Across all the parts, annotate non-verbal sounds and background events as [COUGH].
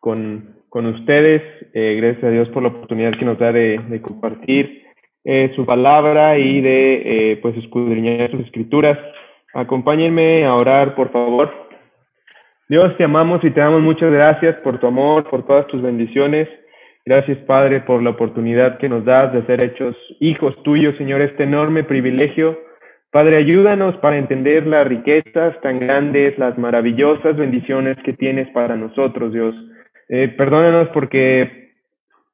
con, con ustedes. Eh, gracias a Dios por la oportunidad que nos da de, compartir eh, su palabra y de eh, pues escudriñar sus escrituras. Acompáñenme a orar, por favor. Dios, te amamos y te damos muchas gracias por tu amor, por todas tus bendiciones. Gracias, Padre, por la oportunidad que nos das de ser hechos hijos tuyos, Señor, este enorme privilegio. Padre, ayúdanos para entender las riquezas tan grandes, las maravillosas bendiciones que tienes para nosotros, Dios. Eh, perdónanos porque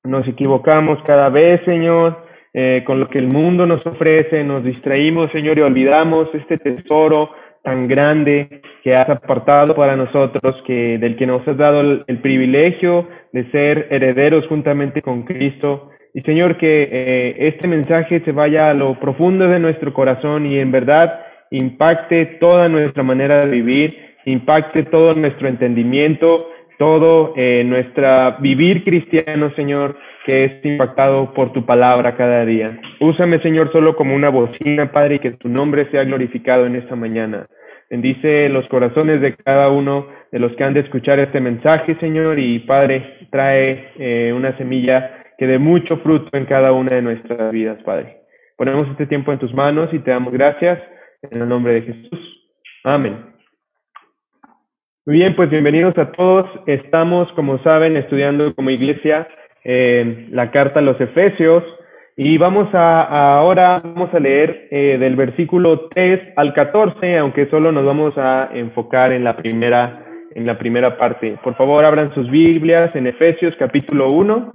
nos equivocamos cada vez, Señor, eh, con lo que el mundo nos ofrece, nos distraímos, Señor, y olvidamos este tesoro tan grande que has apartado para nosotros, que del que nos has dado el, privilegio de ser herederos juntamente con Cristo. Y Señor, que eh, este mensaje se vaya a lo profundo de nuestro corazón y en verdad impacte toda nuestra manera de vivir, impacte todo nuestro entendimiento, todo eh, nuestra vivir cristiano, Señor, que es impactado por tu palabra cada día. Úsame, Señor, solo como una bocina, Padre, y que tu nombre sea glorificado en esta mañana. Bendice los corazones de cada uno de los que han de escuchar este mensaje, Señor, y Padre, trae eh, una semilla que dé mucho fruto en cada una de nuestras vidas, Padre. Ponemos este tiempo en tus manos y te damos gracias en el nombre de Jesús. Amén. Bien, pues bienvenidos a todos. Estamos, como saben, estudiando como iglesia eh, la carta a los Efesios. Y vamos a, ahora vamos a leer eh, del versículo 3 al 14, aunque solo nos vamos a enfocar en la primera en la primera parte. Por favor, abran sus Biblias en Efesios capítulo 1.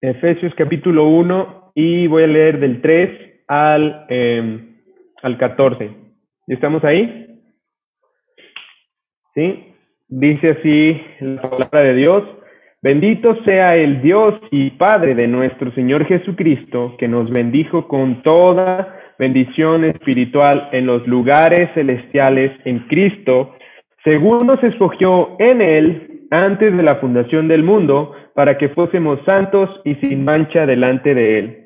Efesios capítulo 1 y voy a leer del 3 al, eh, al 14. ¿Estamos ahí? ¿Sí? Dice así la palabra de Dios. Bendito sea el Dios y Padre de nuestro Señor Jesucristo, que nos bendijo con toda bendición espiritual en los lugares celestiales en Cristo, según nos escogió en Él antes de la fundación del mundo, para que fuésemos santos y sin mancha delante de Él.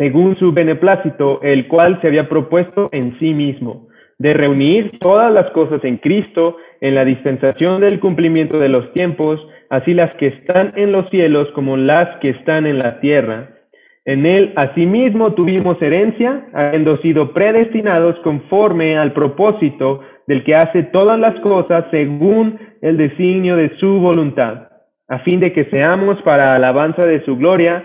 según su beneplácito, el cual se había propuesto en sí mismo de reunir todas las cosas en Cristo en la dispensación del cumplimiento de los tiempos, así las que están en los cielos como las que están en la tierra. En él asimismo tuvimos herencia, habiendo sido predestinados conforme al propósito del que hace todas las cosas según el designio de su voluntad, a fin de que seamos para alabanza de su gloria,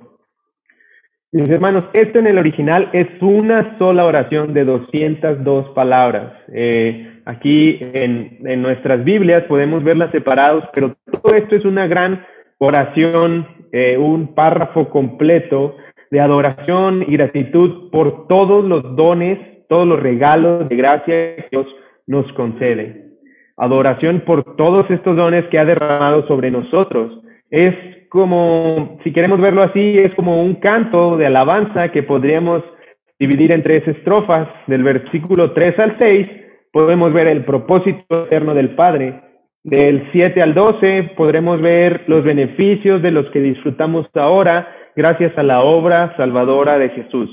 Mis hermanos, esto en el original es una sola oración de 202 palabras. Eh, Aquí en, en nuestras Biblias podemos verlas separados, pero todo esto es una gran oración, eh, un párrafo completo de adoración y gratitud por todos los dones, todos los regalos de gracia que Dios nos concede. Adoración por todos estos dones que ha derramado sobre nosotros. Es como, si queremos verlo así, es como un canto de alabanza que podríamos dividir en tres estrofas, del versículo 3 al 6, podemos ver el propósito eterno del Padre. Del 7 al 12 podremos ver los beneficios de los que disfrutamos ahora gracias a la obra salvadora de Jesús.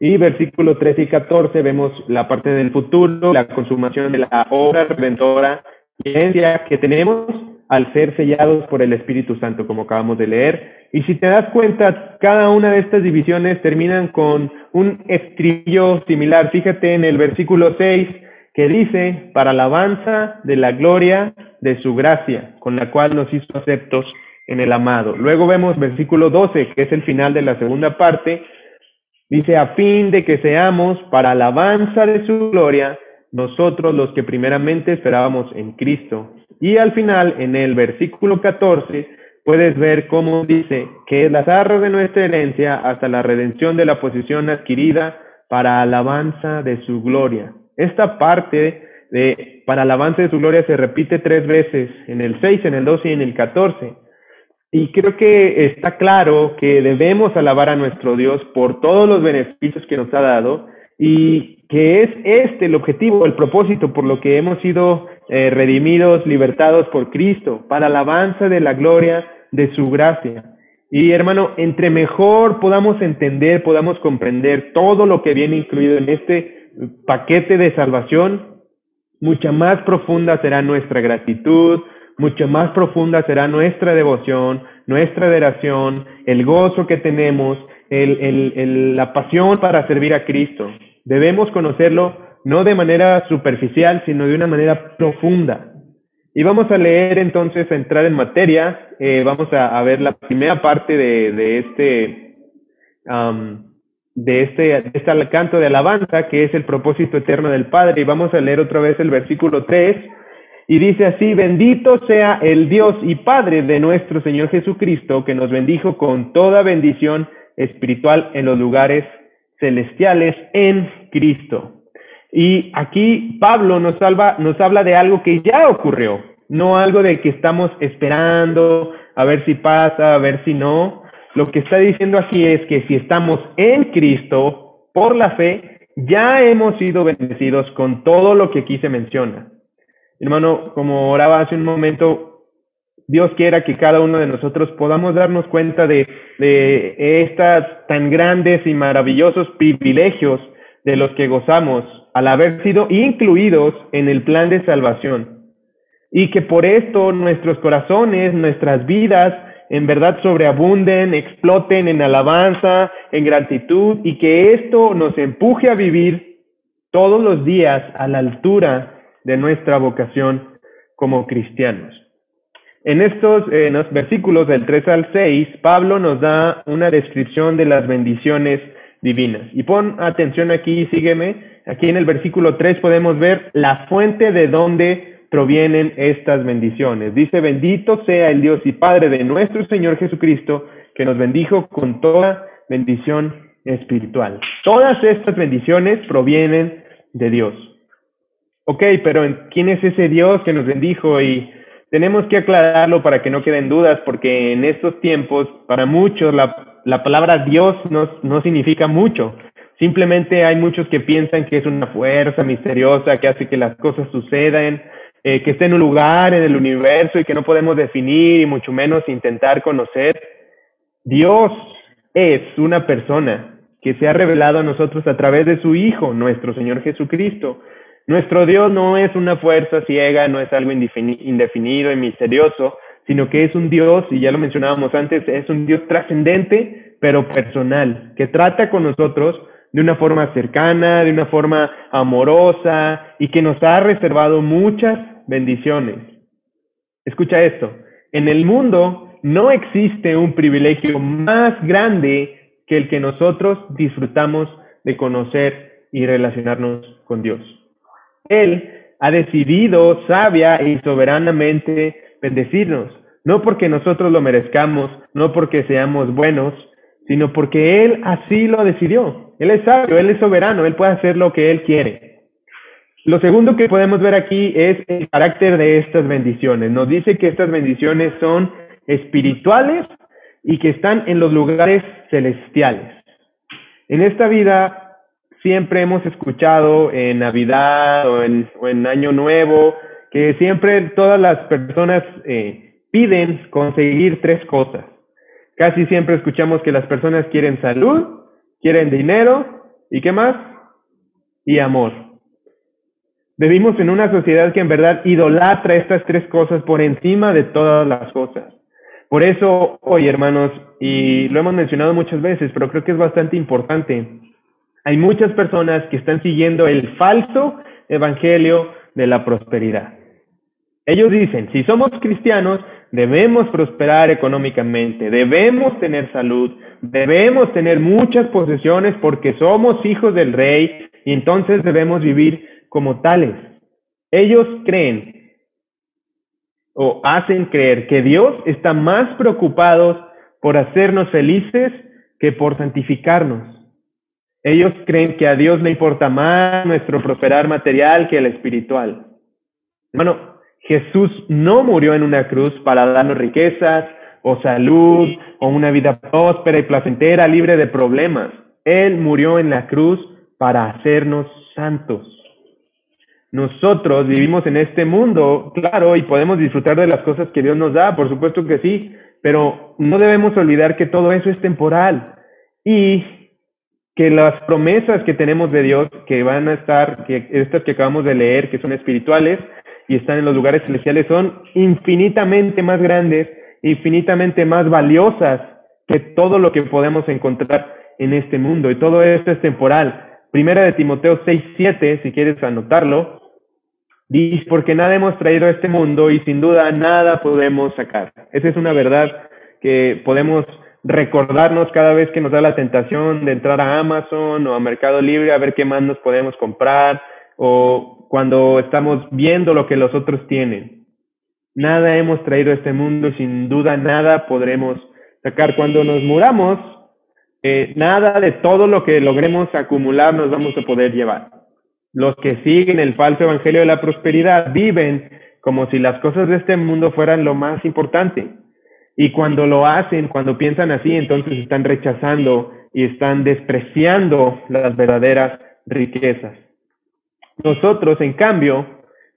Y versículo 13 y 14 vemos la parte del futuro, la consumación de la obra redentora que tenemos al ser sellados por el Espíritu Santo, como acabamos de leer. Y si te das cuenta, cada una de estas divisiones terminan con un estribillo similar. Fíjate en el versículo 6, que dice, para alabanza de la gloria de su gracia, con la cual nos hizo aceptos en el amado. Luego vemos versículo 12, que es el final de la segunda parte, dice, a fin de que seamos para alabanza de su gloria, nosotros los que primeramente esperábamos en Cristo. Y al final, en el versículo 14, puedes ver cómo dice que es la zarra de nuestra herencia hasta la redención de la posición adquirida para alabanza de su gloria. Esta parte de para alabanza de su gloria se repite tres veces, en el 6, en el 12 y en el 14. Y creo que está claro que debemos alabar a nuestro Dios por todos los beneficios que nos ha dado y que es este el objetivo, el propósito por lo que hemos sido eh, redimidos, libertados por Cristo, para alabanza de la gloria de su gracia. Y hermano, entre mejor podamos entender, podamos comprender todo lo que viene incluido en este paquete de salvación, mucha más profunda será nuestra gratitud, mucho más profunda será nuestra devoción, nuestra adoración, el gozo que tenemos, la pasión para servir a Cristo. Debemos conocerlo no de manera superficial, sino de una manera profunda. Y vamos a leer entonces, a entrar en materia, eh, vamos a, ver la primera parte de, este, de este, de este canto de alabanza, que es el propósito eterno del Padre. Y vamos a leer otra vez el versículo 3, y dice así, bendito sea el Dios y Padre de nuestro Señor Jesucristo, que nos bendijo con toda bendición espiritual en los lugares celestiales en Cristo. Y aquí Pablo nos, salva, nos habla de algo que ya ocurrió, no algo de que estamos esperando a ver si pasa, a ver si no. Lo que está diciendo aquí es que si estamos en Cristo por la fe, ya hemos sido bendecidos con todo lo que aquí se menciona. Hermano, como oraba hace un momento, Dios quiera que cada uno de nosotros podamos darnos cuenta de, de estas tan grandes y maravillosos privilegios de los que gozamos al haber sido incluidos en el plan de salvación. Y que por esto nuestros corazones, nuestras vidas, en verdad sobreabunden, exploten en alabanza, en gratitud, y que esto nos empuje a vivir todos los días a la altura de nuestra vocación como cristianos. En estos versículos del 3 al 6, Pablo nos da una descripción de las bendiciones divinas. Y pon atención aquí, sígueme. Aquí en el versículo 3 podemos ver la fuente de donde provienen estas bendiciones. Dice, bendito sea el Dios y Padre de nuestro Señor Jesucristo, que nos bendijo con toda bendición espiritual. Todas estas bendiciones provienen de Dios. Ok, pero ¿quién es ese Dios que nos bendijo? Y tenemos que aclararlo para que no queden dudas, porque en estos tiempos, para muchos, la, la palabra Dios no, no significa mucho. Simplemente hay muchos que piensan que es una fuerza misteriosa que hace que las cosas sucedan, eh, que está en un lugar en el universo y que no podemos definir y mucho menos intentar conocer. Dios es una persona que se ha revelado a nosotros a través de su Hijo, nuestro Señor Jesucristo. Nuestro Dios no es una fuerza ciega, no es algo indefinido y misterioso, sino que es un Dios, y ya lo mencionábamos antes, es un Dios trascendente, pero personal, que trata con nosotros de una forma cercana, de una forma amorosa y que nos ha reservado muchas bendiciones. Escucha esto, en el mundo no existe un privilegio más grande que el que nosotros disfrutamos de conocer y relacionarnos con Dios. Él ha decidido sabia y soberanamente bendecirnos, no porque nosotros lo merezcamos, no porque seamos buenos, sino porque Él así lo decidió. Él es sabio, Él es soberano, Él puede hacer lo que Él quiere. Lo segundo que podemos ver aquí es el carácter de estas bendiciones. Nos dice que estas bendiciones son espirituales y que están en los lugares celestiales. En esta vida siempre hemos escuchado en Navidad o en, Año Nuevo que siempre todas las personas eh, piden conseguir tres cosas. Casi siempre escuchamos que las personas quieren salud, quieren dinero y qué más? Y amor. Vivimos en una sociedad que en verdad idolatra estas tres cosas por encima de todas las cosas. Por eso hoy, hermanos, y lo hemos mencionado muchas veces, pero creo que es bastante importante, hay muchas personas que están siguiendo el falso evangelio de la prosperidad. Ellos dicen, si somos cristianos, debemos prosperar económicamente, debemos tener salud, debemos tener muchas posesiones porque somos hijos del rey y entonces debemos vivir como tales. Ellos creen o hacen creer que Dios está más preocupado por hacernos felices que por santificarnos. Ellos creen que a Dios le importa más nuestro prosperar material que el espiritual. Hermano, Jesús no murió en una cruz para darnos riquezas o salud o una vida próspera y placentera, libre de problemas. Él murió en la cruz para hacernos santos. Nosotros vivimos en este mundo, claro, y podemos disfrutar de las cosas que Dios nos da, por supuesto que sí, pero no debemos olvidar que todo eso es temporal y que las promesas que tenemos de Dios, que van a estar, que estas que acabamos de leer, que son espirituales y están en los lugares celestiales, son infinitamente más grandes, infinitamente más valiosas que todo lo que podemos encontrar en este mundo. Y todo esto es temporal. Primera de Timoteo 6, 7, si quieres anotarlo, Dice, porque nada hemos traído a este mundo y sin duda nada podemos sacar. Esa es una verdad que podemos recordarnos cada vez que nos da la tentación de entrar a Amazon o a Mercado Libre a ver qué más nos podemos comprar o cuando estamos viendo lo que los otros tienen. Nada hemos traído a este mundo sin duda nada podremos sacar. Cuando nos muramos, eh, nada de todo lo que logremos acumular nos vamos a poder llevar. Los que siguen el falso evangelio de la prosperidad viven como si las cosas de este mundo fueran lo más importante. Y cuando lo hacen, cuando piensan así, entonces están rechazando y están despreciando las verdaderas riquezas. Nosotros, en cambio,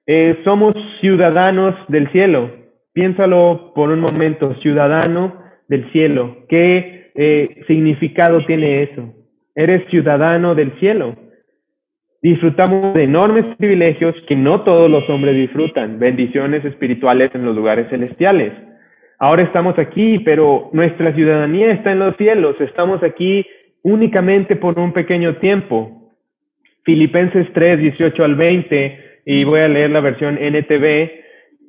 eh, somos ciudadanos del cielo. Piénsalo por un momento, ciudadano del cielo. ¿Qué eh, significado tiene eso? Eres ciudadano del cielo disfrutamos de enormes privilegios que no todos los hombres disfrutan, bendiciones espirituales en los lugares celestiales. Ahora estamos aquí, pero nuestra ciudadanía está en los cielos, estamos aquí únicamente por un pequeño tiempo. Filipenses 3, 18 al 20, y voy a leer la versión NTV,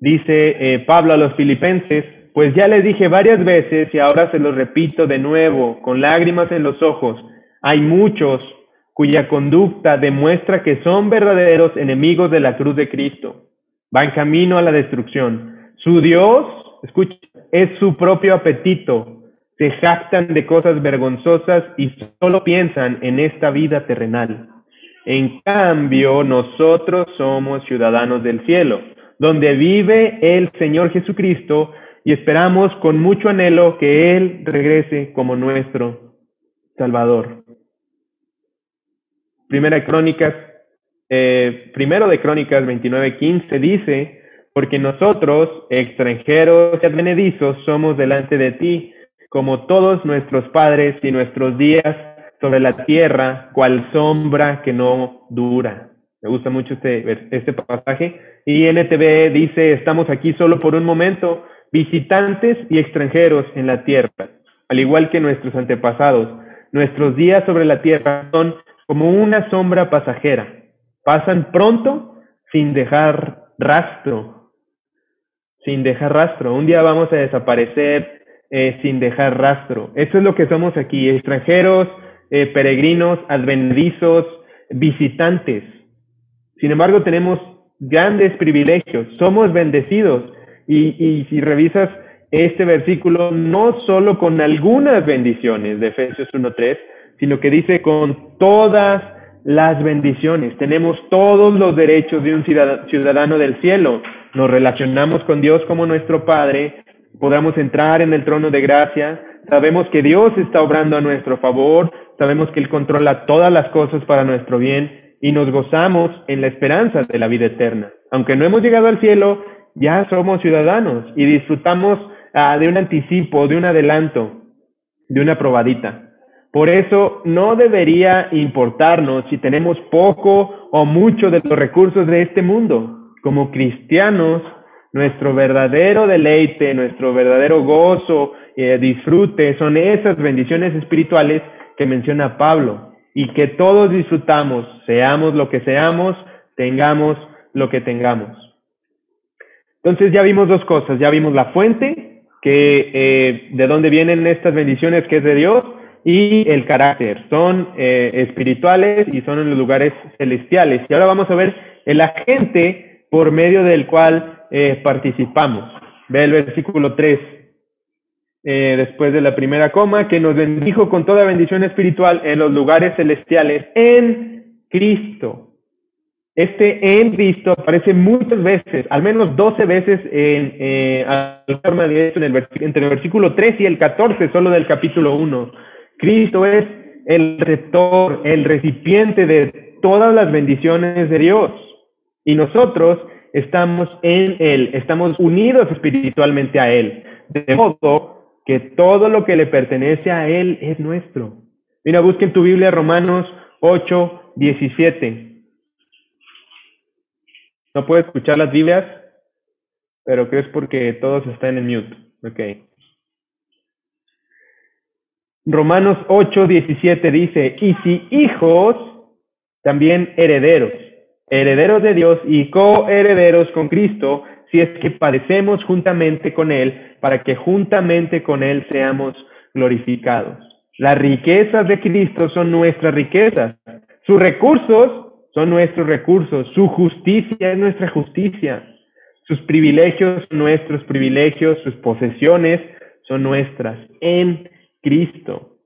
dice eh, Pablo a los filipenses, pues ya les dije varias veces y ahora se los repito de nuevo, con lágrimas en los ojos, hay muchos cuya conducta demuestra que son verdaderos enemigos de la cruz de Cristo. Van camino a la destrucción. Su Dios, escucha, es su propio apetito. Se jactan de cosas vergonzosas y solo piensan en esta vida terrenal. En cambio, nosotros somos ciudadanos del cielo, donde vive el Señor Jesucristo y esperamos con mucho anhelo que Él regrese como nuestro Salvador. Primera de Crónicas, eh, primero de Crónicas 29:15 dice, porque nosotros, extranjeros y advenedizos, somos delante de ti, como todos nuestros padres y nuestros días sobre la tierra, cual sombra que no dura. Me gusta mucho este, este pasaje. Y NTV dice, estamos aquí solo por un momento, visitantes y extranjeros en la tierra, al igual que nuestros antepasados. Nuestros días sobre la tierra son como una sombra pasajera. Pasan pronto sin dejar rastro, sin dejar rastro. Un día vamos a desaparecer eh, sin dejar rastro. Eso es lo que somos aquí, extranjeros, eh, peregrinos, advenedizos, visitantes. Sin embargo, tenemos grandes privilegios, somos bendecidos. Y, y si revisas este versículo, no solo con algunas bendiciones de Efesios 1.3, sino que dice con todas las bendiciones. Tenemos todos los derechos de un ciudadano del cielo. Nos relacionamos con Dios como nuestro Padre, podamos entrar en el trono de gracia, sabemos que Dios está obrando a nuestro favor, sabemos que Él controla todas las cosas para nuestro bien y nos gozamos en la esperanza de la vida eterna. Aunque no hemos llegado al cielo, ya somos ciudadanos y disfrutamos ah, de un anticipo, de un adelanto, de una probadita. Por eso no debería importarnos si tenemos poco o mucho de los recursos de este mundo. Como cristianos, nuestro verdadero deleite, nuestro verdadero gozo, eh, disfrute son esas bendiciones espirituales que menciona Pablo y que todos disfrutamos, seamos lo que seamos, tengamos lo que tengamos. Entonces ya vimos dos cosas, ya vimos la fuente, que eh, de dónde vienen estas bendiciones, que es de Dios, y el carácter, son eh, espirituales y son en los lugares celestiales. Y ahora vamos a ver el agente por medio del cual eh, participamos. Ve el versículo 3, después de la primera coma, que nos bendijo con toda bendición espiritual en los lugares celestiales en Cristo. Este en Cristo aparece muchas veces, al menos 12 veces en, eh, el entre el versículo 3 y el 14, solo del capítulo 1. Cristo es el receptor, el recipiente de todas las bendiciones de Dios. Y nosotros estamos en Él, estamos unidos espiritualmente a Él. De modo que todo lo que le pertenece a Él es nuestro. Mira, busquen tu Biblia Romanos 8, 17. No puedo escuchar las Biblias, pero creo es porque todos están en mute. Ok. Romanos 8, 17 dice, y si hijos, también herederos, herederos de Dios y coherederos con Cristo, si es que padecemos juntamente con Él, para que juntamente con Él seamos glorificados. Las riquezas de Cristo son nuestras riquezas. Sus recursos son nuestros recursos, su justicia es nuestra justicia, sus privilegios son nuestros privilegios, sus posesiones son nuestras en Cristo.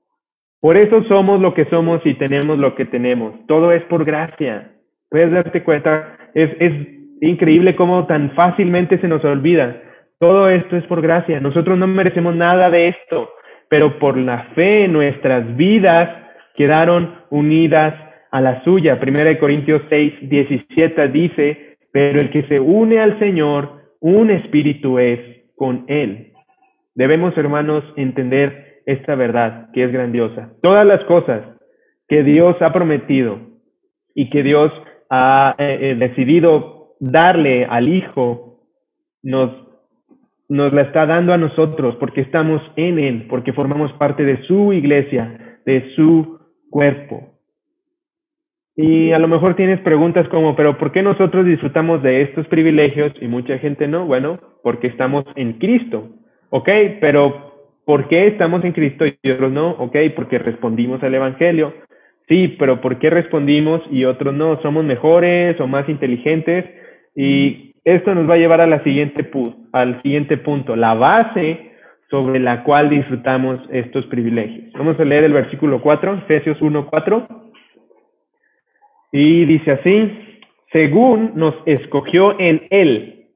Por eso somos lo que somos y tenemos lo que tenemos. Todo es por gracia. Puedes darte cuenta, es, es increíble cómo tan fácilmente se nos olvida. Todo esto es por gracia. Nosotros no merecemos nada de esto, pero por la fe nuestras vidas quedaron unidas a la suya. Primera de Corintios 6, 17 dice, pero el que se une al Señor, un espíritu es con él. Debemos, hermanos, entender esta verdad que es grandiosa. Todas las cosas que Dios ha prometido y que Dios ha eh, eh, decidido darle al Hijo, nos, nos la está dando a nosotros porque estamos en Él, porque formamos parte de su iglesia, de su cuerpo. Y a lo mejor tienes preguntas como, pero ¿por qué nosotros disfrutamos de estos privilegios y mucha gente no? Bueno, porque estamos en Cristo. ¿Ok? Pero ¿por qué estamos en Cristo y otros no? Ok, porque respondimos al Evangelio. Sí, pero ¿por qué respondimos y otros no? ¿Somos mejores o más inteligentes? Y esto nos va a llevar a la siguiente al siguiente punto, la base sobre la cual disfrutamos estos privilegios. Vamos a leer el versículo 4, Efesios 1, 4. Y dice así, según nos escogió en Él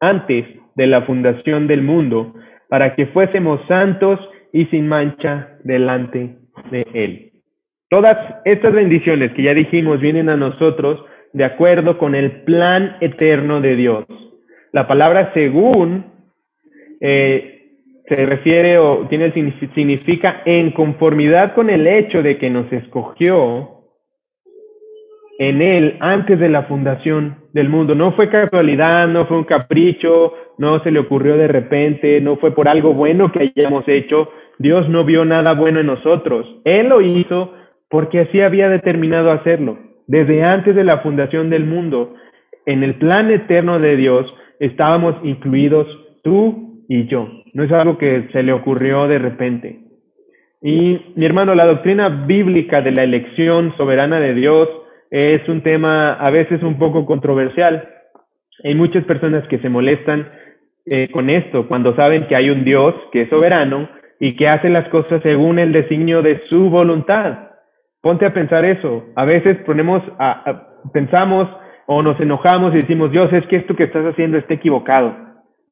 antes de la fundación del mundo, para que fuésemos santos y sin mancha delante de Él. Todas estas bendiciones que ya dijimos vienen a nosotros de acuerdo con el plan eterno de Dios. La palabra según eh, se refiere o tiene significa en conformidad con el hecho de que nos escogió en Él antes de la fundación del mundo. No fue casualidad, no fue un capricho, no se le ocurrió de repente, no fue por algo bueno que hayamos hecho. Dios no vio nada bueno en nosotros. Él lo hizo porque así había determinado hacerlo. Desde antes de la fundación del mundo, en el plan eterno de Dios, estábamos incluidos tú y yo. No es algo que se le ocurrió de repente. Y mi hermano, la doctrina bíblica de la elección soberana de Dios, es un tema a veces un poco controversial. Hay muchas personas que se molestan eh, con esto cuando saben que hay un Dios que es soberano y que hace las cosas según el designio de su voluntad. Ponte a pensar eso. A veces ponemos, a, pensamos o nos enojamos y decimos, Dios, es que esto que estás haciendo está equivocado.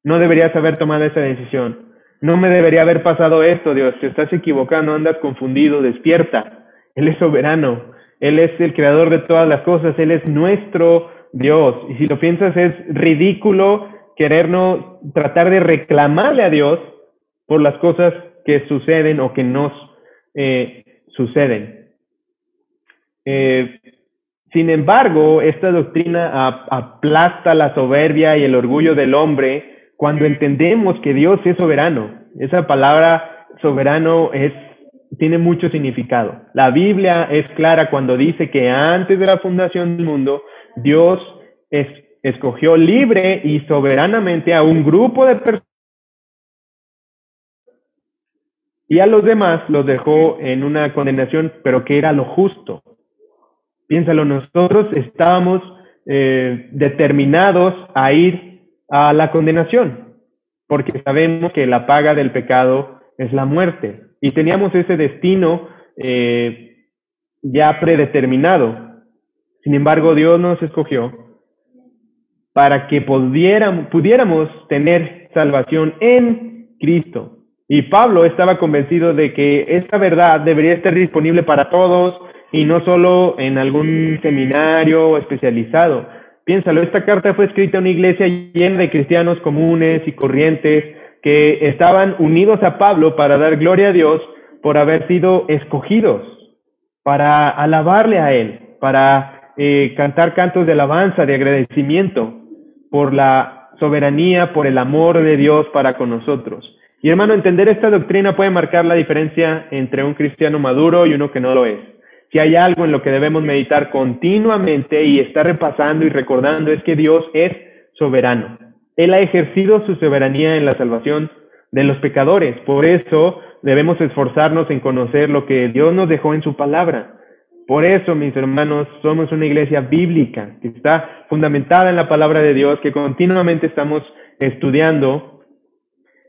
No deberías haber tomado esa decisión. No me debería haber pasado esto, Dios. Te estás equivocando, andas confundido, despierta. Él es soberano. Él es el creador de todas las cosas, Él es nuestro Dios. Y si lo piensas, es ridículo querernos tratar de reclamarle a Dios por las cosas que suceden o que nos eh, suceden. Eh, sin embargo, esta doctrina aplasta la soberbia y el orgullo del hombre cuando entendemos que Dios es soberano. Esa palabra soberano es tiene mucho significado. La Biblia es clara cuando dice que antes de la fundación del mundo, Dios escogió libre y soberanamente a un grupo de personas y a los demás los dejó en una condenación, pero que era lo justo. Piénsalo, nosotros estábamos eh, determinados a ir a la condenación, porque sabemos que la paga del pecado es la muerte. Y teníamos ese destino eh, ya predeterminado. Sin embargo, Dios nos escogió para que pudiéramos, pudiéramos tener salvación en Cristo. Y Pablo estaba convencido de que esta verdad debería estar disponible para todos y no solo en algún seminario especializado. Piénsalo, esta carta fue escrita a una iglesia llena de cristianos comunes y corrientes que estaban unidos a Pablo para dar gloria a Dios por haber sido escogidos, para alabarle a Él, para eh, cantar cantos de alabanza, de agradecimiento por la soberanía, por el amor de Dios para con nosotros. Y hermano, entender esta doctrina puede marcar la diferencia entre un cristiano maduro y uno que no lo es. Si hay algo en lo que debemos meditar continuamente y estar repasando y recordando es que Dios es soberano. Él ha ejercido su soberanía en la salvación de los pecadores. Por eso debemos esforzarnos en conocer lo que Dios nos dejó en su palabra. Por eso, mis hermanos, somos una iglesia bíblica que está fundamentada en la palabra de Dios, que continuamente estamos estudiando.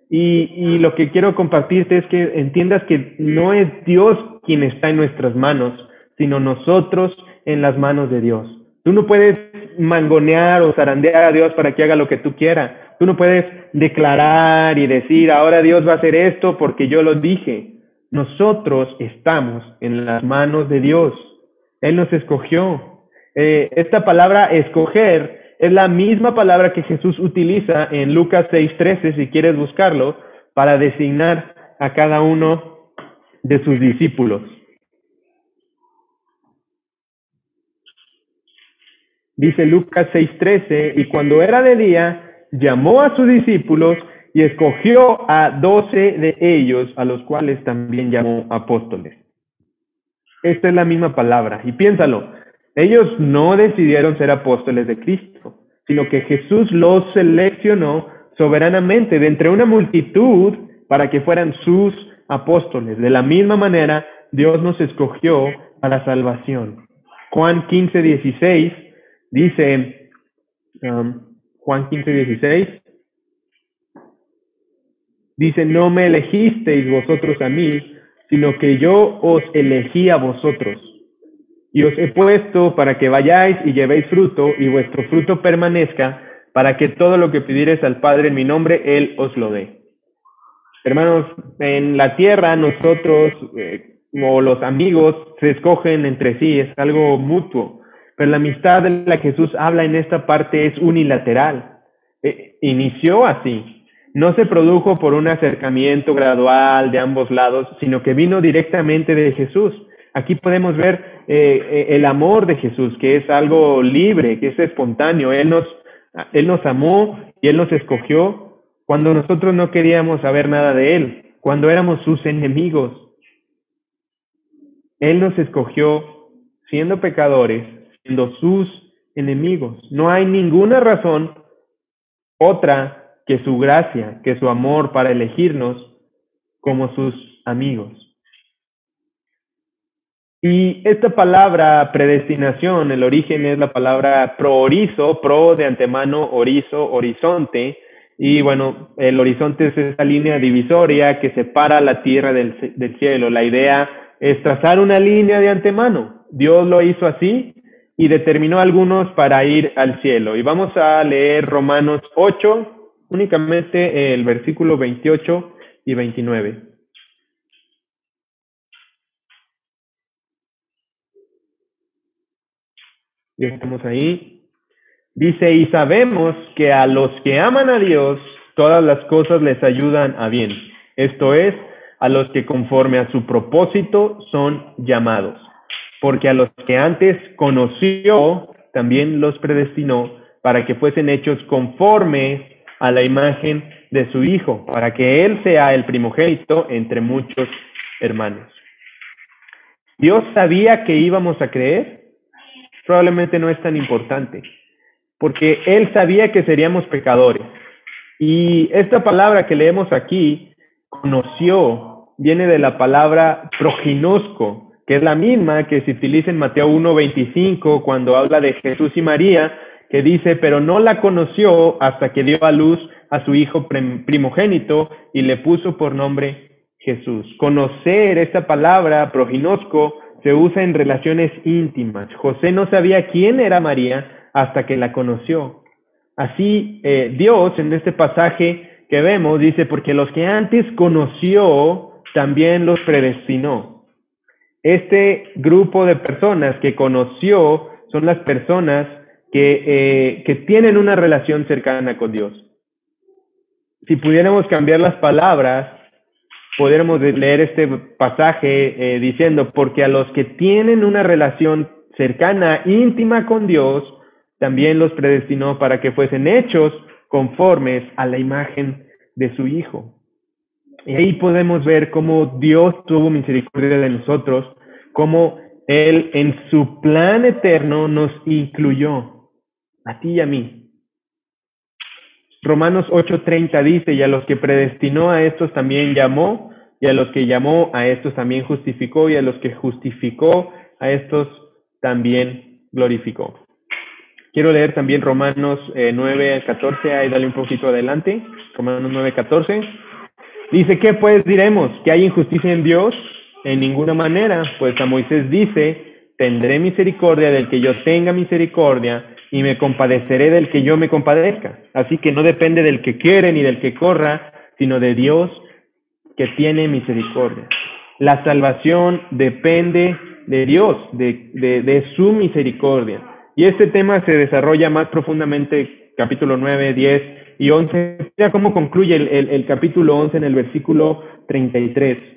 Y, y lo que quiero compartirte es que entiendas que no es Dios quien está en nuestras manos, sino nosotros en las manos de Dios. Tú no puedes mangonear o zarandear a Dios para que haga lo que tú quieras. Tú no puedes declarar y decir, ahora Dios va a hacer esto porque yo lo dije. Nosotros estamos en las manos de Dios. Él nos escogió. Eh, esta palabra escoger es la misma palabra que Jesús utiliza en Lucas 6:13, si quieres buscarlo, para designar a cada uno de sus discípulos. Dice Lucas 6:13, y cuando era de día, llamó a sus discípulos y escogió a doce de ellos, a los cuales también llamó apóstoles. Esta es la misma palabra. Y piénsalo, ellos no decidieron ser apóstoles de Cristo, sino que Jesús los seleccionó soberanamente de entre una multitud para que fueran sus apóstoles. De la misma manera, Dios nos escogió para salvación. Juan 15, 16 Dice um, Juan 15, 16. Dice, no me elegisteis vosotros a mí, sino que yo os elegí a vosotros. Y os he puesto para que vayáis y llevéis fruto, y vuestro fruto permanezca, para que todo lo que pidiereis al Padre en mi nombre, Él os lo dé. Hermanos, en la tierra nosotros, eh, o los amigos, se escogen entre sí, es algo mutuo. Pero la amistad de la que Jesús habla en esta parte es unilateral. Eh, inició así. No se produjo por un acercamiento gradual de ambos lados, sino que vino directamente de Jesús. Aquí podemos ver eh, eh, el amor de Jesús, que es algo libre, que es espontáneo. Él nos, él nos amó y Él nos escogió cuando nosotros no queríamos saber nada de Él, cuando éramos sus enemigos. Él nos escogió siendo pecadores sus enemigos. No hay ninguna razón otra que su gracia, que su amor para elegirnos como sus amigos. Y esta palabra predestinación, el origen es la palabra proorizo, pro de antemano, orizo, horizonte. Y bueno, el horizonte es esa línea divisoria que separa la tierra del, del cielo. La idea es trazar una línea de antemano. Dios lo hizo así y determinó algunos para ir al cielo. Y vamos a leer Romanos 8, únicamente el versículo 28 y 29. Ya estamos ahí. Dice, y sabemos que a los que aman a Dios, todas las cosas les ayudan a bien. Esto es, a los que conforme a su propósito son llamados porque a los que antes conoció, también los predestinó para que fuesen hechos conforme a la imagen de su Hijo, para que Él sea el primogénito entre muchos hermanos. Dios sabía que íbamos a creer, probablemente no es tan importante. porque Él sabía que seríamos pecadores. Y esta palabra que leemos aquí, conoció, viene de la palabra proginosco, que es la misma que se utiliza en Mateo 1.25 cuando habla de Jesús y María, que dice, pero no la conoció hasta que dio a luz a su hijo primogénito y le puso por nombre Jesús. Conocer esta palabra, proginosco, se usa en relaciones íntimas. José no sabía quién era María hasta que la conoció. Así, eh, Dios en este pasaje que vemos dice, porque los que antes conoció, también los predestinó. Este grupo de personas que conoció son las personas que, eh, que tienen una relación cercana con Dios. Si pudiéramos cambiar las palabras, pudiéramos leer este pasaje eh, diciendo, porque a los que tienen una relación cercana, íntima con Dios, también los predestinó para que fuesen hechos conformes a la imagen de su Hijo. Y ahí podemos ver cómo Dios tuvo misericordia de nosotros, cómo Él en su plan eterno nos incluyó, a ti y a mí. Romanos 8:30 dice, y a los que predestinó a estos también llamó, y a los que llamó a estos también justificó, y a los que justificó a estos también glorificó. Quiero leer también Romanos eh, 9, 14, ahí dale un poquito adelante. Romanos 9, 14. Dice, ¿qué pues diremos? ¿Que hay injusticia en Dios? En ninguna manera, pues a Moisés dice, tendré misericordia del que yo tenga misericordia y me compadeceré del que yo me compadezca. Así que no depende del que quiere ni del que corra, sino de Dios que tiene misericordia. La salvación depende de Dios, de, su misericordia. Y este tema se desarrolla más profundamente, capítulo 9, 10 y 11. Mira cómo concluye el, el, el capítulo 11 en el versículo 33.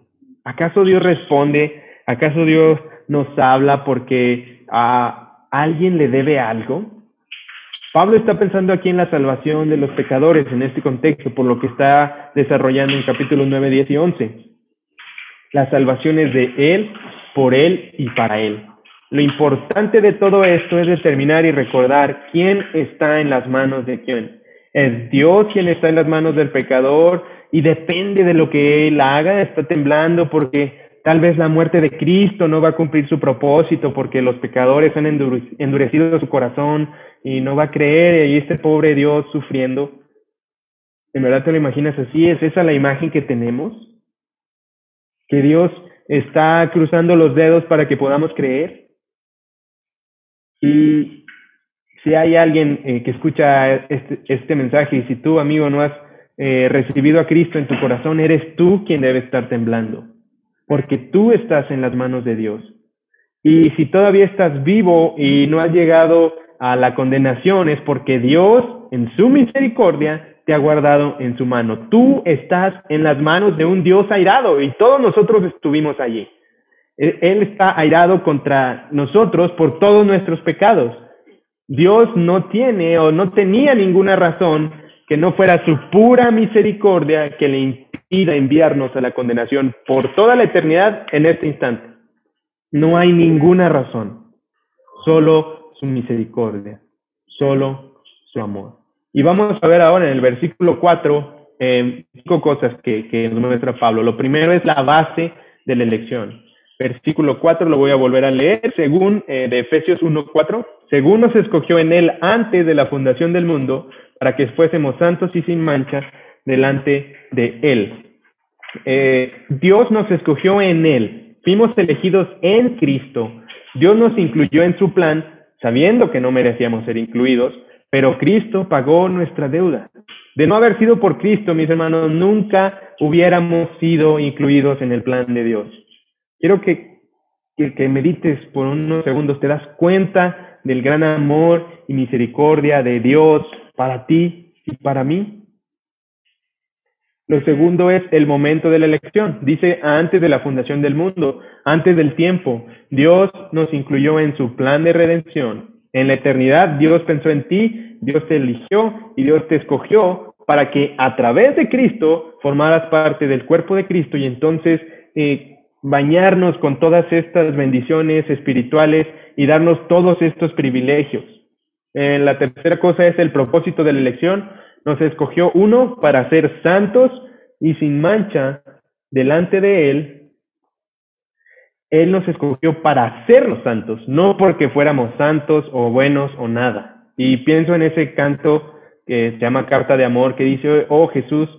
¿Acaso Dios responde? ¿Acaso Dios nos habla porque a alguien le debe algo? Pablo está pensando aquí en la salvación de los pecadores en este contexto, por lo que está desarrollando en capítulos 9, 10 y 11. La salvación es de Él, por Él y para Él. Lo importante de todo esto es determinar y recordar quién está en las manos de quién. Es Dios quien está en las manos del pecador y depende de lo que Él haga, está temblando porque tal vez la muerte de Cristo no va a cumplir su propósito porque los pecadores han endurecido su corazón y no va a creer y este pobre Dios sufriendo. ¿En verdad te lo imaginas así? ¿Es esa la imagen que tenemos? que Dios está cruzando los dedos para que podamos creer. Y si hay alguien eh, que escucha este, este, mensaje y si tú, amigo, no has eh, recibido a Cristo en tu corazón, eres tú quien debe estar temblando, porque tú estás en las manos de Dios. Y si todavía estás vivo y no has llegado a la condenación, es porque Dios, en su misericordia, te ha guardado en su mano. Tú estás en las manos de un Dios airado y todos nosotros estuvimos allí. Él está airado contra nosotros por todos nuestros pecados. Dios no tiene o no tenía ninguna razón que no fuera su pura misericordia que le impida enviarnos a la condenación por toda la eternidad en este instante. No hay ninguna razón, solo su misericordia, solo su amor. Y vamos a ver ahora en el versículo 4 eh, cinco cosas que, que nos muestra Pablo. Lo primero es la base de la elección. Versículo 4 lo voy a volver a leer, según eh, de Efesios 1.4, según nos escogió en él antes de la fundación del mundo, para que fuésemos santos y sin mancha delante de él. Eh, Dios nos escogió en él, fuimos elegidos en Cristo, Dios nos incluyó en su plan, sabiendo que no merecíamos ser incluidos, pero Cristo pagó nuestra deuda. De no haber sido por Cristo, mis hermanos, nunca hubiéramos sido incluidos en el plan de Dios. Quiero que que, que medites por unos segundos, te das cuenta del gran amor y misericordia de Dios para ti y para mí. Lo segundo es el momento de la elección. Dice antes de la fundación del mundo, antes del tiempo. Dios nos incluyó en su plan de redención. En la eternidad Dios pensó en ti, Dios te eligió y Dios te escogió para que a través de Cristo formaras parte del cuerpo de Cristo y entonces eh, bañarnos con todas estas bendiciones espirituales y darnos todos estos privilegios. Eh, la tercera cosa es el propósito de la elección nos escogió uno para ser santos y sin mancha delante de Él. Él nos escogió para hacernos santos, no porque fuéramos santos o buenos o nada. Y pienso en ese canto que se llama Carta de Amor, que dice, oh Jesús,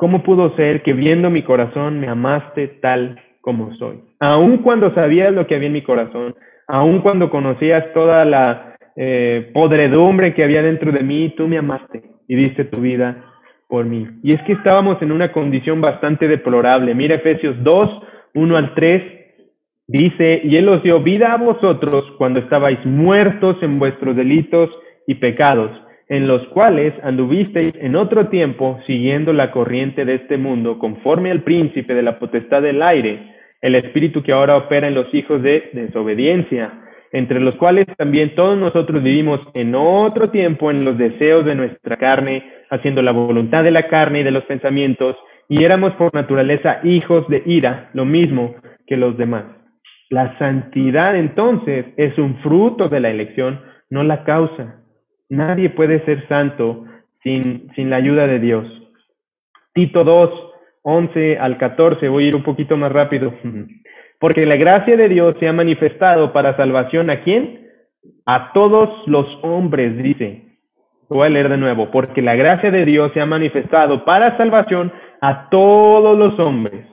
¿cómo pudo ser que viendo mi corazón me amaste tal como soy? Aun cuando sabías lo que había en mi corazón, aun cuando conocías toda la eh, podredumbre que había dentro de mí, tú me amaste y diste tu vida por mí. Y es que estábamos en una condición bastante deplorable. Mira Efesios 2, 1 al 3, dice, y Él os dio vida a vosotros cuando estabais muertos en vuestros delitos y pecados, en los cuales anduvisteis en otro tiempo siguiendo la corriente de este mundo, conforme al príncipe de la potestad del aire, el espíritu que ahora opera en los hijos de desobediencia entre los cuales también todos nosotros vivimos en otro tiempo en los deseos de nuestra carne, haciendo la voluntad de la carne y de los pensamientos, y éramos por naturaleza hijos de ira, lo mismo que los demás. La santidad entonces es un fruto de la elección, no la causa. Nadie puede ser santo sin, sin la ayuda de Dios. Tito 2, 11 al 14, voy a ir un poquito más rápido. [LAUGHS] Porque la gracia de Dios se ha manifestado para salvación a quién? A todos los hombres, dice. Voy a leer de nuevo. Porque la gracia de Dios se ha manifestado para salvación a todos los hombres,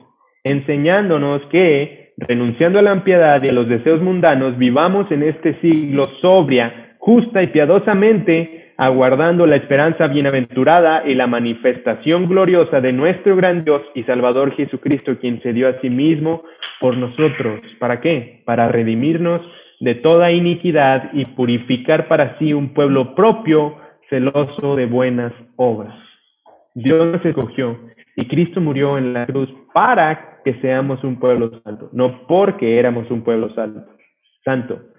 enseñándonos que, renunciando a la impiedad y a los deseos mundanos, vivamos en este siglo sobria, justa y piadosamente, aguardando la esperanza bienaventurada y la manifestación gloriosa de nuestro gran Dios y Salvador Jesucristo, quien se dio a sí mismo por nosotros. ¿Para qué? Para redimirnos de toda iniquidad y purificar para sí un pueblo propio, celoso de buenas obras. Dios nos escogió y Cristo murió en la cruz para que seamos un pueblo santo, no porque éramos un pueblo santo. Santo.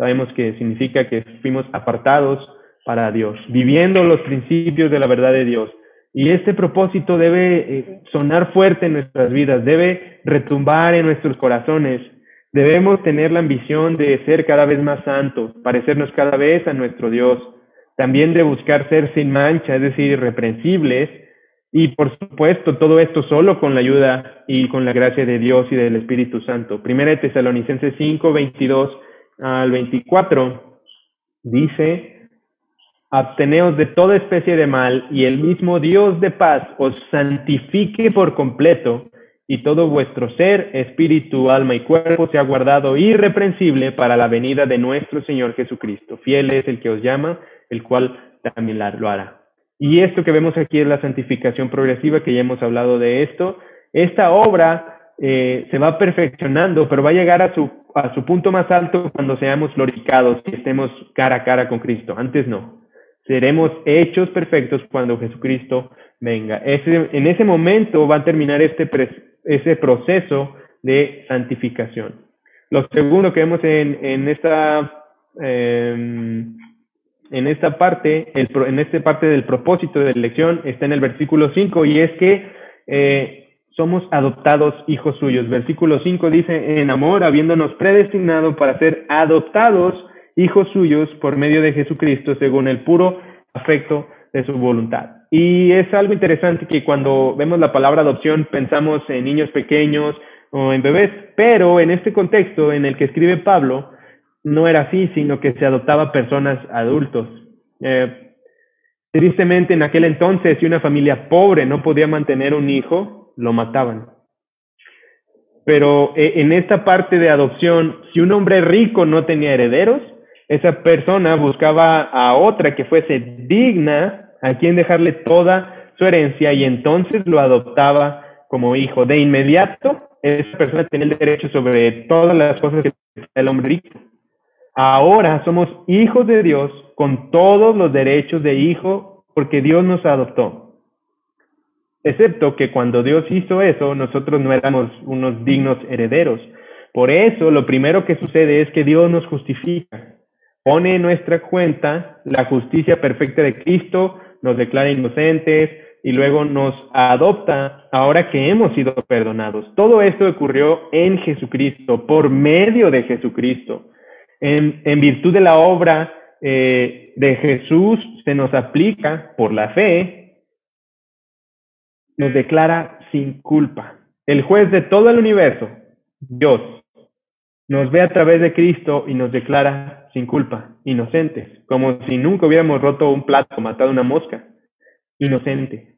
Sabemos que significa que fuimos apartados para Dios, viviendo los principios de la verdad de Dios. Y este propósito debe eh, sonar fuerte en nuestras vidas, debe retumbar en nuestros corazones. Debemos tener la ambición de ser cada vez más santos, parecernos cada vez a nuestro Dios. También de buscar ser sin mancha, es decir, irreprensibles. Y por supuesto, todo esto solo con la ayuda y con la gracia de Dios y del Espíritu Santo. Primera de Tesalonicenses 5, 22 al 24 dice, Abteneos de toda especie de mal, y el mismo Dios de paz os santifique por completo, y todo vuestro ser, espíritu, alma y cuerpo sea guardado irreprensible para la venida de nuestro Señor Jesucristo. Fiel es el que os llama, el cual también lo hará. Y esto que vemos aquí es la santificación progresiva, que ya hemos hablado de esto. Esta obra eh, se va perfeccionando, pero va a llegar a su, a su punto más alto cuando seamos glorificados y estemos cara a cara con Cristo. Antes no. Seremos hechos perfectos cuando Jesucristo venga. en ese momento va a terminar este ese proceso de santificación. Lo segundo que vemos en, en esta em, en esta parte, el, en esta parte del propósito de la elección está en el versículo 5 y es que eh, somos adoptados hijos suyos. Versículo 5 dice, en amor, habiéndonos predestinado para ser adoptados hijos suyos por medio de Jesucristo según el puro afecto de su voluntad. Y es algo interesante que cuando vemos la palabra adopción pensamos en niños pequeños o en bebés, pero en este contexto en el que escribe Pablo no era así, sino que se adoptaba personas adultos. Eh, tristemente en aquel entonces si una familia pobre no podía mantener un hijo, lo mataban. Pero eh, en esta parte de adopción, si un hombre rico no tenía herederos, esa persona buscaba a otra que fuese digna a quien dejarle toda su herencia y entonces lo adoptaba como hijo. De inmediato esa persona tenía el derecho sobre todas las cosas que el hombre rico. Ahora somos hijos de Dios con todos los derechos de hijo porque Dios nos adoptó. Excepto que cuando Dios hizo eso, nosotros no éramos unos dignos herederos. Por eso lo primero que sucede es que Dios nos justifica. Pone en nuestra cuenta la justicia perfecta de Cristo, nos declara inocentes y luego nos adopta ahora que hemos sido perdonados. Todo esto ocurrió en Jesucristo, por medio de Jesucristo. En, virtud de la obra eh, de Jesús se nos aplica por la fe, nos declara sin culpa. El juez de todo el universo, Dios, nos ve a través de Cristo y nos declara sin culpa, inocentes, como si nunca hubiéramos roto un plato, matado una mosca, inocente.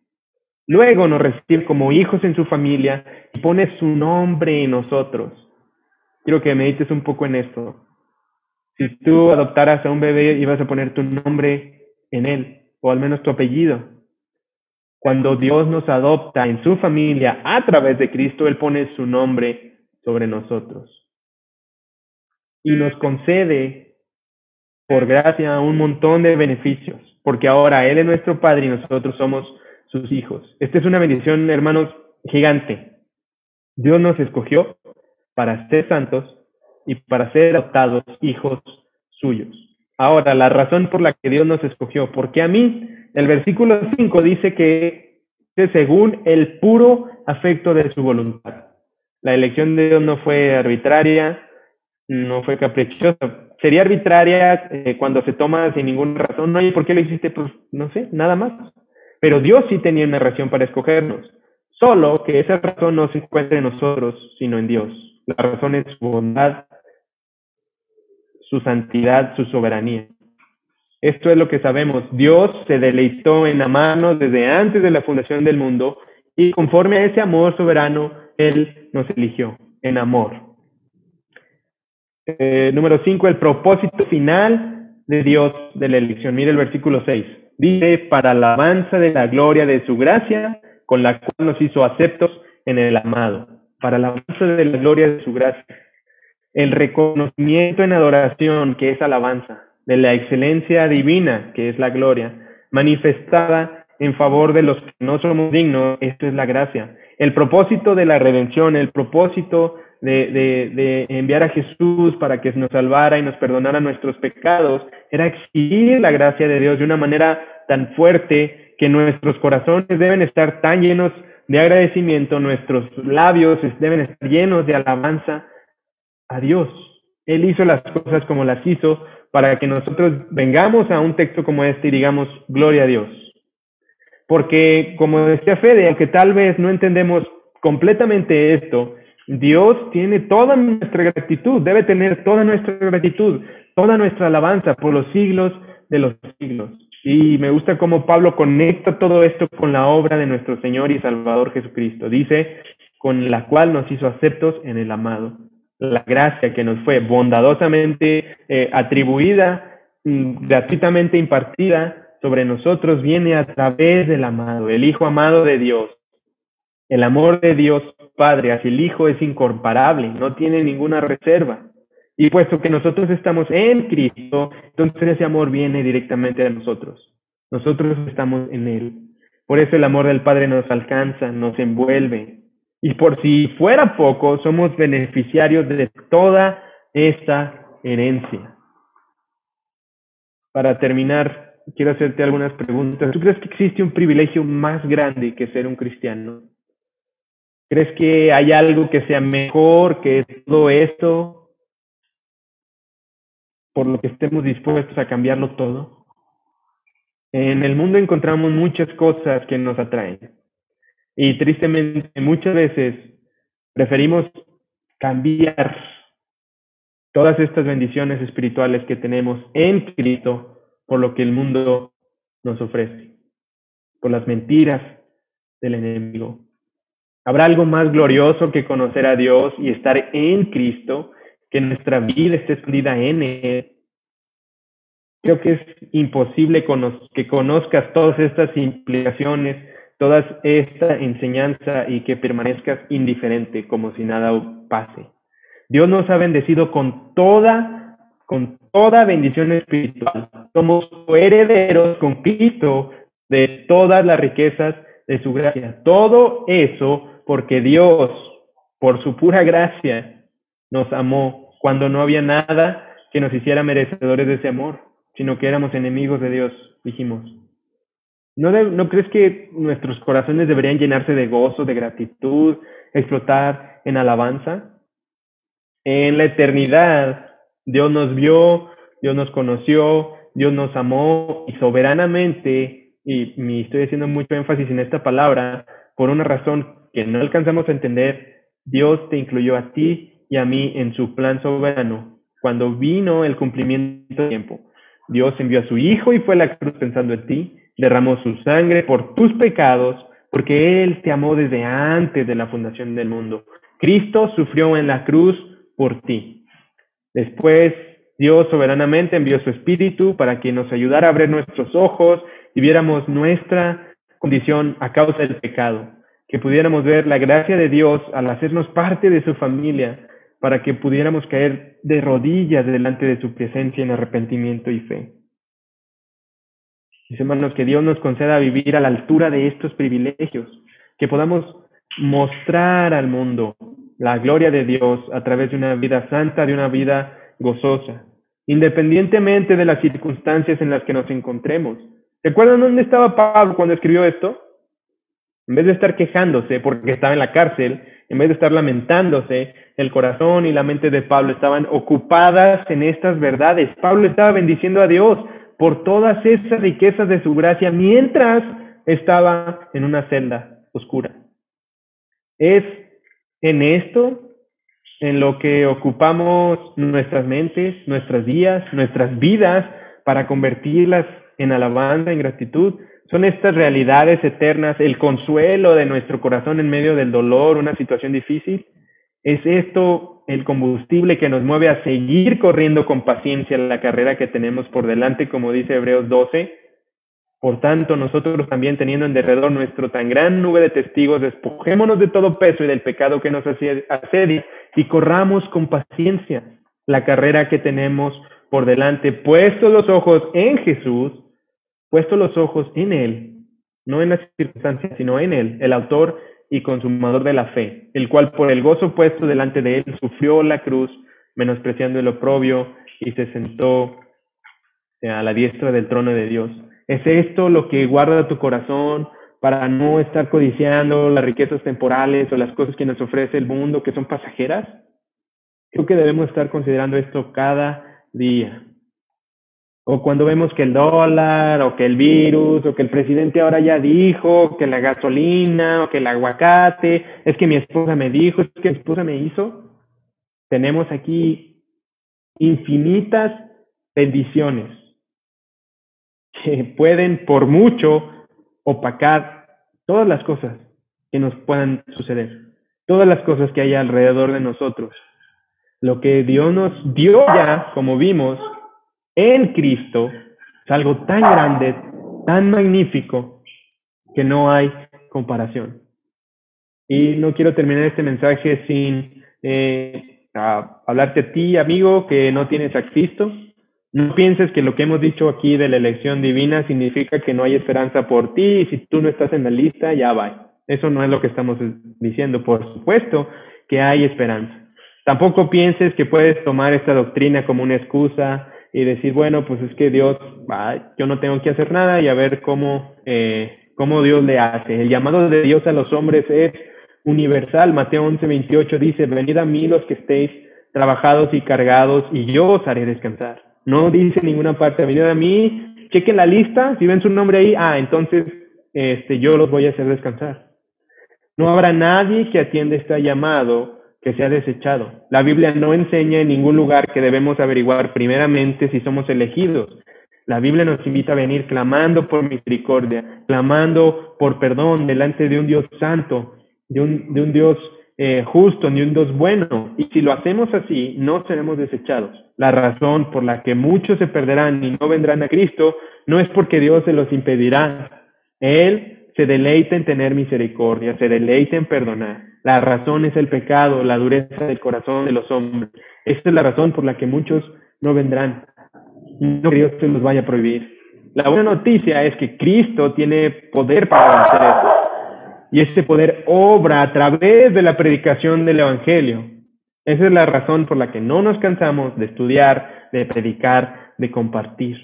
Luego nos recibe como hijos en su familia y pone su nombre en nosotros. Quiero que medites un poco en esto. Si tú adoptaras a un bebé, ibas a poner tu nombre en él, o al menos tu apellido. Cuando Dios nos adopta en su familia a través de Cristo, Él pone su nombre sobre nosotros. Y nos concede, por gracia, un montón de beneficios, porque ahora Él es nuestro Padre y nosotros somos sus hijos. Esta es una bendición, hermanos, gigante. Dios nos escogió para ser santos y para ser adoptados hijos suyos. Ahora, la razón por la que Dios nos escogió, porque a mí, el versículo 5 dice que según el puro afecto de su voluntad. La elección de Dios no fue arbitraria, no fue caprichosa. Sería arbitraria eh, cuando se toma sin ninguna razón. No, ¿y por qué lo hiciste? Pues no sé, nada más. Pero Dios sí tenía una razón para escogernos. Solo que esa razón no se encuentra en nosotros, sino en Dios. La razón es su bondad, su santidad, su soberanía. Esto es lo que sabemos. Dios se deleitó en amarnos desde antes de la fundación del mundo y conforme a ese amor soberano, Él nos eligió en amor. Eh, número 5, el propósito final de Dios de la elección. Mire el versículo 6. Dice, para alabanza de la gloria de su gracia, con la cual nos hizo aceptos en el amado. Para la alabanza de la gloria de su gracia el reconocimiento en adoración, que es alabanza, de la excelencia divina, que es la gloria, manifestada en favor de los que no somos dignos, esto es la gracia. El propósito de la redención, el propósito de, de, enviar a Jesús para que nos salvara y nos perdonara nuestros pecados, era exigir la gracia de Dios de una manera tan fuerte que nuestros corazones deben estar tan llenos de agradecimiento, nuestros labios deben estar llenos de alabanza a Dios. Él hizo las cosas como las hizo para que nosotros vengamos a un texto como este y digamos, gloria a Dios. Porque, como decía Fede, aunque tal vez no entendemos completamente esto, Dios tiene toda nuestra gratitud, debe tener toda nuestra gratitud, toda nuestra alabanza por los siglos de los siglos. Y me gusta cómo Pablo conecta todo esto con la obra de nuestro Señor y Salvador Jesucristo. Dice, con la cual nos hizo aceptos en el amado la gracia que nos fue bondadosamente eh, atribuida, mm, gratuitamente impartida sobre nosotros, viene a través del amado, el Hijo amado de Dios. El amor de Dios Padre hacia el Hijo es incomparable, no tiene ninguna reserva. Y puesto que nosotros estamos en Cristo, entonces ese amor viene directamente a nosotros. Nosotros estamos en Él. Por eso el amor del Padre nos alcanza, nos envuelve, y por si fuera poco, somos beneficiarios de toda esta herencia. Para terminar, quiero hacerte algunas preguntas. ¿Tú crees que existe un privilegio más grande que ser un cristiano? ¿Crees que hay algo que sea mejor que todo esto por lo que estemos dispuestos a cambiarlo todo? En el mundo encontramos muchas cosas que nos atraen. Y tristemente muchas veces preferimos cambiar todas estas bendiciones espirituales que tenemos en Cristo por lo que el mundo nos ofrece, por las mentiras del enemigo. ¿Habrá algo más glorioso que conocer a Dios y estar en Cristo, que nuestra vida esté escondida en Él? Creo que es imposible que conozcas todas estas implicaciones toda esta enseñanza y que permanezcas indiferente como si nada pase. Dios nos ha bendecido con toda, con toda bendición espiritual. Somos herederos con Cristo de todas las riquezas de su gracia. Todo eso porque Dios, por su pura gracia, nos amó cuando no había nada que nos hiciera merecedores de ese amor, sino que éramos enemigos de Dios, dijimos. ¿No, ¿No crees que nuestros corazones deberían llenarse de gozo, de gratitud, explotar en alabanza? En la eternidad, Dios nos vio, Dios nos conoció, Dios nos amó y soberanamente, y me estoy haciendo mucho énfasis en esta palabra, por una razón que no alcanzamos a entender, Dios te incluyó a ti y a mí en su plan soberano. Cuando vino el cumplimiento del tiempo, Dios envió a su Hijo y fue a la cruz pensando en ti, derramó su sangre por tus pecados, porque Él te amó desde antes de la fundación del mundo. Cristo sufrió en la cruz por ti. Después, Dios soberanamente envió su Espíritu para que nos ayudara a abrir nuestros ojos y viéramos nuestra condición a causa del pecado, que pudiéramos ver la gracia de Dios al hacernos parte de su familia, para que pudiéramos caer de rodillas delante de su presencia en arrepentimiento y fe. Mis hermanos, que Dios nos conceda vivir a la altura de estos privilegios, que podamos mostrar al mundo la gloria de Dios a través de una vida santa, de una vida gozosa, independientemente de las circunstancias en las que nos encontremos. ¿Recuerdan dónde estaba Pablo cuando escribió esto? En vez de estar quejándose porque estaba en la cárcel, en vez de estar lamentándose, el corazón y la mente de Pablo estaban ocupadas en estas verdades. Pablo estaba bendiciendo a Dios por todas esas riquezas de su gracia mientras estaba en una celda oscura. Es en esto en lo que ocupamos nuestras mentes, nuestras días, nuestras vidas para convertirlas en alabanza, en gratitud. Son estas realidades eternas, el consuelo de nuestro corazón en medio del dolor, una situación difícil. Es esto el combustible que nos mueve a seguir corriendo con paciencia la carrera que tenemos por delante, como dice Hebreos 12. Por tanto, nosotros también teniendo en derredor nuestro tan gran nube de testigos, despojémonos de todo peso y del pecado que nos asedia y corramos con paciencia la carrera que tenemos por delante, puestos los ojos en Jesús, puestos los ojos en Él, no en las circunstancias, sino en Él, el autor y consumador de la fe, el cual por el gozo puesto delante de Él sufrió la cruz, menospreciando el oprobio, y se sentó a la diestra del trono de Dios. ¿Es esto lo que guarda tu corazón para no estar codiciando las riquezas temporales o las cosas que nos ofrece el mundo que son pasajeras? Creo que debemos estar considerando esto cada día. O cuando vemos que el dólar, o que el virus, o que el presidente ahora ya dijo, que la gasolina, o que el aguacate, es que mi esposa me dijo, es que mi esposa me hizo. Tenemos aquí infinitas bendiciones que pueden por mucho opacar todas las cosas que nos puedan suceder, todas las cosas que hay alrededor de nosotros. Lo que Dios nos dio ya, como vimos, en Cristo, es algo tan grande, tan magnífico, que no hay comparación. Y no quiero terminar este mensaje sin eh, hablarte a ti, amigo, que no tienes a Cristo, no pienses que lo que hemos dicho aquí de la elección divina significa que no hay esperanza por ti y si tú no estás en la lista, ya va. Eso no es lo que estamos diciendo. Por supuesto que hay esperanza. Tampoco pienses que puedes tomar esta doctrina como una excusa y decir, bueno, pues es que Dios, yo no tengo que hacer nada y a ver cómo, eh, cómo Dios le hace. El llamado de Dios a los hombres es universal. Mateo 11, 28 dice, venid a mí los que estéis trabajados y cargados y yo os haré descansar. No dice ninguna parte, venid a mí, chequen la lista, si ven su nombre ahí, ah, entonces este, yo los voy a hacer descansar. No habrá nadie que atienda este llamado que sea desechado. La Biblia no enseña en ningún lugar que debemos averiguar primeramente si somos elegidos. La Biblia nos invita a venir clamando por misericordia, clamando por perdón delante de un Dios santo, de un, de Dios eh, justo ni un Dios bueno. Y si lo hacemos así, no seremos desechados. La razón por la que muchos se perderán y no vendrán a Cristo no es porque Dios se los impedirá. Él se deleita en tener misericordia, se deleita en perdonar. La razón es el pecado, la dureza del corazón de los hombres. Esta es la razón por la que muchos no vendrán. No que Dios los vaya a prohibir. La buena noticia es que Cristo tiene poder para hacer eso. Y este poder obra a través de la predicación del Evangelio. Esa es la razón por la que no nos cansamos de estudiar, de predicar, de compartir.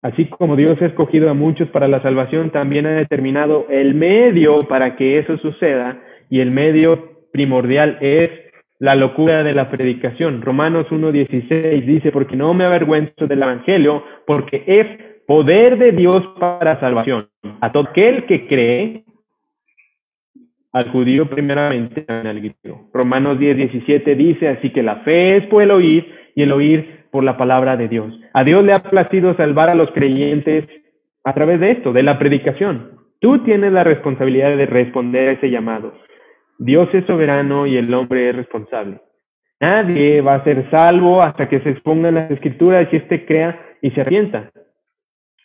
Así como Dios ha escogido a muchos para la salvación, también ha determinado el medio para que eso suceda y el medio primordial es la locura de la predicación. Romanos 1.16 dice, porque no me avergüenzo del Evangelio, porque es poder de Dios para salvación. A todo aquel que cree, al judío primeramente, al griego. Romanos 10.17 dice, así que la fe es por el oír y el oír por la palabra de Dios. A Dios le ha placido salvar a los creyentes a través de esto, de la predicación. Tú tienes la responsabilidad de responder a ese llamado. Dios es soberano y el hombre es responsable. Nadie va a ser salvo hasta que se expongan las escrituras y éste crea y se arrepienta.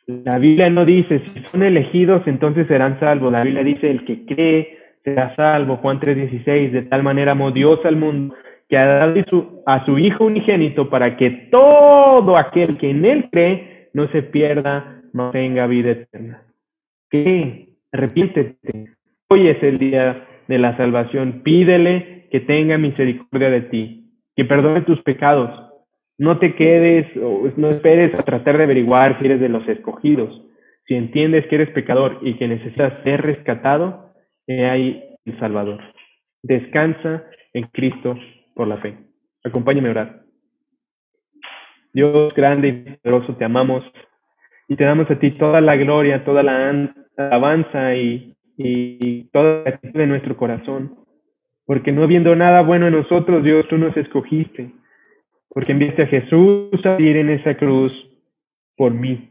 La Biblia no dice si son elegidos entonces serán salvos. La Biblia dice el que cree será salvo. Juan 3:16, de tal manera amó Dios al mundo que ha dado a su Hijo unigénito para que todo aquel que en él cree no se pierda, no tenga vida eterna. ¿Qué? Arrepiéntete. Hoy es el día de la salvación. Pídele que tenga misericordia de ti, que perdone tus pecados. No te quedes o no esperes a tratar de averiguar si eres de los escogidos. Si entiendes que eres pecador y que necesitas ser rescatado, he ahí el Salvador. Descansa en Cristo por la fe. Acompáñame a orar. Dios grande y poderoso, te amamos y te damos a ti toda la gloria, toda la alabanza y, y toda la de nuestro corazón. Porque no habiendo nada bueno en nosotros, Dios, tú nos escogiste. Porque enviaste a Jesús a ir en esa cruz por mí.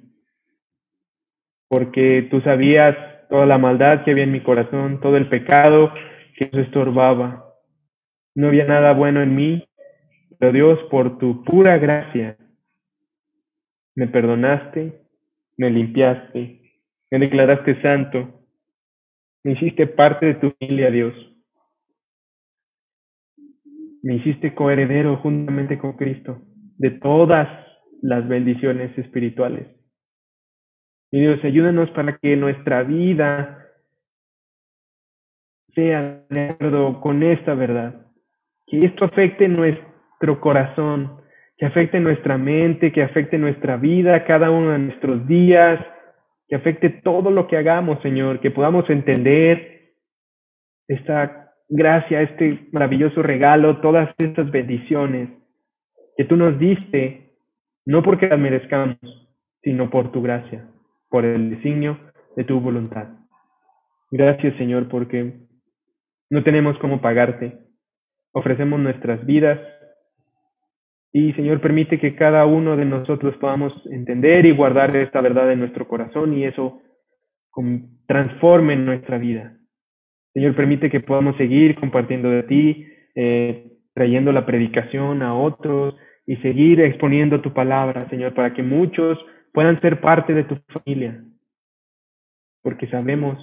Porque tú sabías toda la maldad que había en mi corazón, todo el pecado que nos estorbaba. No había nada bueno en mí, pero Dios, por tu pura gracia, me perdonaste, me limpiaste, me declaraste santo, me hiciste parte de tu familia, Dios. Me hiciste coheredero juntamente con Cristo de todas las bendiciones espirituales. Y Dios, ayúdanos para que nuestra vida sea de acuerdo con esta verdad que esto afecte nuestro corazón, que afecte nuestra mente, que afecte nuestra vida, cada uno de nuestros días, que afecte todo lo que hagamos, Señor, que podamos entender esta gracia, este maravilloso regalo, todas estas bendiciones que tú nos diste, no porque las merezcamos, sino por tu gracia, por el designio de tu voluntad. Gracias, Señor, porque no tenemos cómo pagarte, ofrecemos nuestras vidas y Señor permite que cada uno de nosotros podamos entender y guardar esta verdad en nuestro corazón y eso transforme nuestra vida. Señor permite que podamos seguir compartiendo de ti, eh, trayendo la predicación a otros y seguir exponiendo tu palabra, Señor, para que muchos puedan ser parte de tu familia. Porque sabemos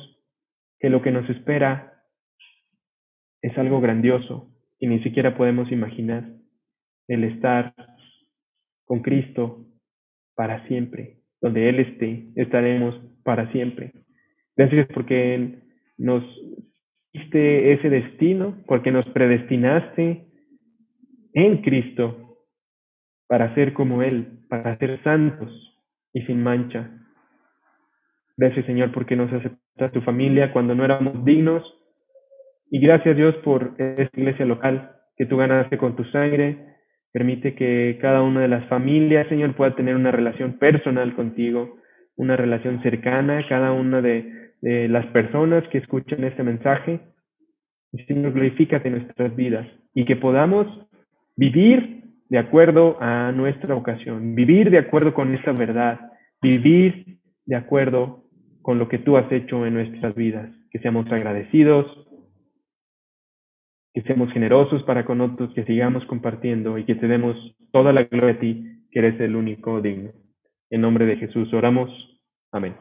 que lo que nos espera es algo grandioso, y ni siquiera podemos imaginar el estar con Cristo para siempre. Donde Él esté, estaremos para siempre. Gracias porque nos diste ese destino, porque nos predestinaste en Cristo para ser como Él, para ser santos y sin mancha. Gracias Señor porque nos aceptaste tu familia cuando no éramos dignos y gracias Dios por esta iglesia local que tú ganaste con tu sangre. Permite que cada una de las familias, Señor, pueda tener una relación personal contigo, una relación cercana, cada una de, las personas que escuchan este mensaje. Señor, glorifícate en nuestras vidas y que podamos vivir de acuerdo a nuestra ocasión, vivir de acuerdo con esta verdad, vivir de acuerdo con lo que tú has hecho en nuestras vidas. Que seamos agradecidos, que seamos generosos para con otros, que sigamos compartiendo y que te demos toda la gloria a ti, que eres el único digno. En nombre de Jesús oramos. Amén.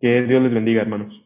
Que Dios les bendiga, hermanos.